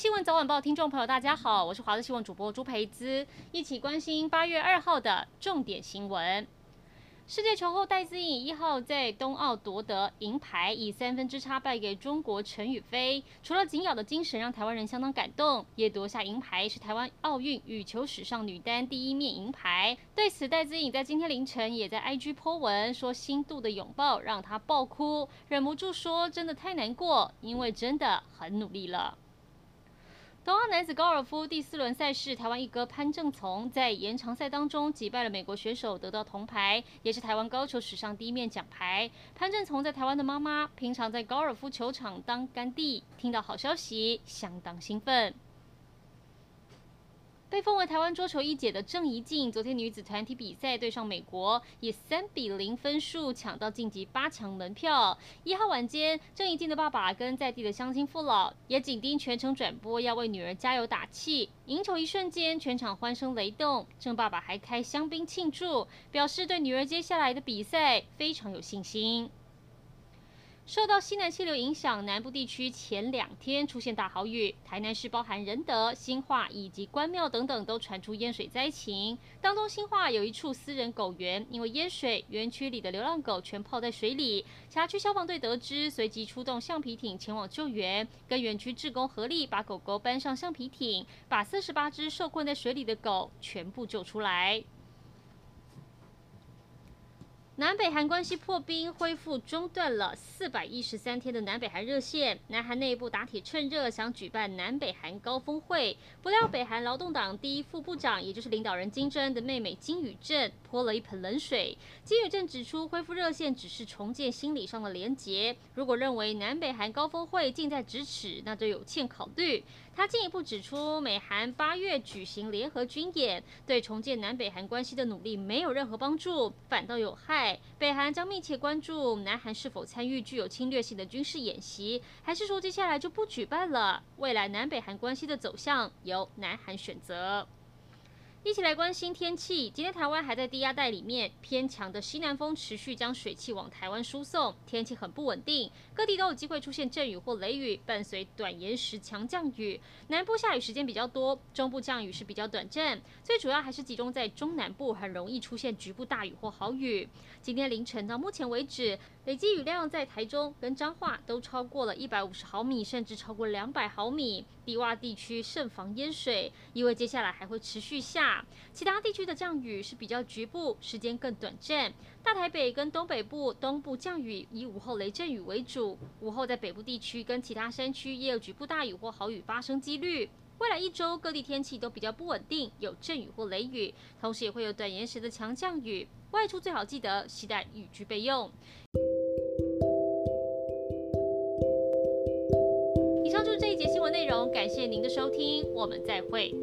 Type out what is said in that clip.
新闻早晚报听众朋友，大家好，我是华视新闻主播朱培姿，一起关心八月二号的重点新闻。世界球后戴资颖一号在冬奥夺得银牌，以三分之差败给中国陈雨菲。除了紧咬的精神让台湾人相当感动，也夺下银牌，是台湾奥运羽球史上女单第一面银牌。对此，戴资颖在今天凌晨也在 IG po 文说，心度的拥抱让她爆哭，忍不住说真的太难过，因为真的很努力了。东奥男子高尔夫第四轮赛事，台湾一哥潘正从在延长赛当中击败了美国选手，得到铜牌，也是台湾高球史上第一面奖牌。潘正从在台湾的妈妈，平常在高尔夫球场当干弟，听到好消息相当兴奋。被封为台湾桌球一姐的郑怡静，昨天女子团体比赛对上美国，以三比零分数抢到晋级八强门票。一号晚间，郑怡静的爸爸跟在地的乡亲父老也紧盯全程转播，要为女儿加油打气。赢球一瞬间，全场欢声雷动，郑爸爸还开香槟庆祝，表示对女儿接下来的比赛非常有信心。受到西南气流影响，南部地区前两天出现大豪雨，台南市包含仁德、新化以及关庙等等都传出淹水灾情。当中新化有一处私人狗园，因为淹水，园区里的流浪狗全泡在水里。辖区消防队得知，随即出动橡皮艇前往救援，跟园区志工合力把狗狗搬上橡皮艇，把四十八只受困在水里的狗全部救出来。南北韩关系破冰，恢复中断了四百一十三天的南北韩热线。南韩内部打铁趁热，想举办南北韩高峰会，不料北韩劳动党第一副部长，也就是领导人金正恩的妹妹金宇镇泼了一盆冷水。金宇镇指出，恢复热线只是重建心理上的连结。如果认为南北韩高峰会近在咫尺，那就有欠考虑。他进一步指出，美韩八月举行联合军演，对重建南北韩关系的努力没有任何帮助，反倒有害。北韩将密切关注南韩是否参与具有侵略性的军事演习，还是说接下来就不举办了？未来南北韩关系的走向由南韩选择。一起来关心天气。今天台湾还在低压带里面，偏强的西南风持续将水汽往台湾输送，天气很不稳定，各地都有机会出现阵雨或雷雨，伴随短延时强降雨。南部下雨时间比较多，中部降雨是比较短暂，最主要还是集中在中南部，很容易出现局部大雨或豪雨。今天凌晨到目前为止，累积雨量在台中跟彰化都超过了一百五十毫米，甚至超过两百毫米。低洼地区慎防淹水，因为接下来还会持续下。其他地区的降雨是比较局部，时间更短暂。大台北跟东北部东部降雨以午后雷阵雨为主，午后在北部地区跟其他山区也有局部大雨或豪雨发生几率。未来一周各地天气都比较不稳定，有阵雨或雷雨，同时也会有短延时的强降雨。外出最好记得携带雨具备用。以上就是这一节新闻内容，感谢您的收听，我们再会。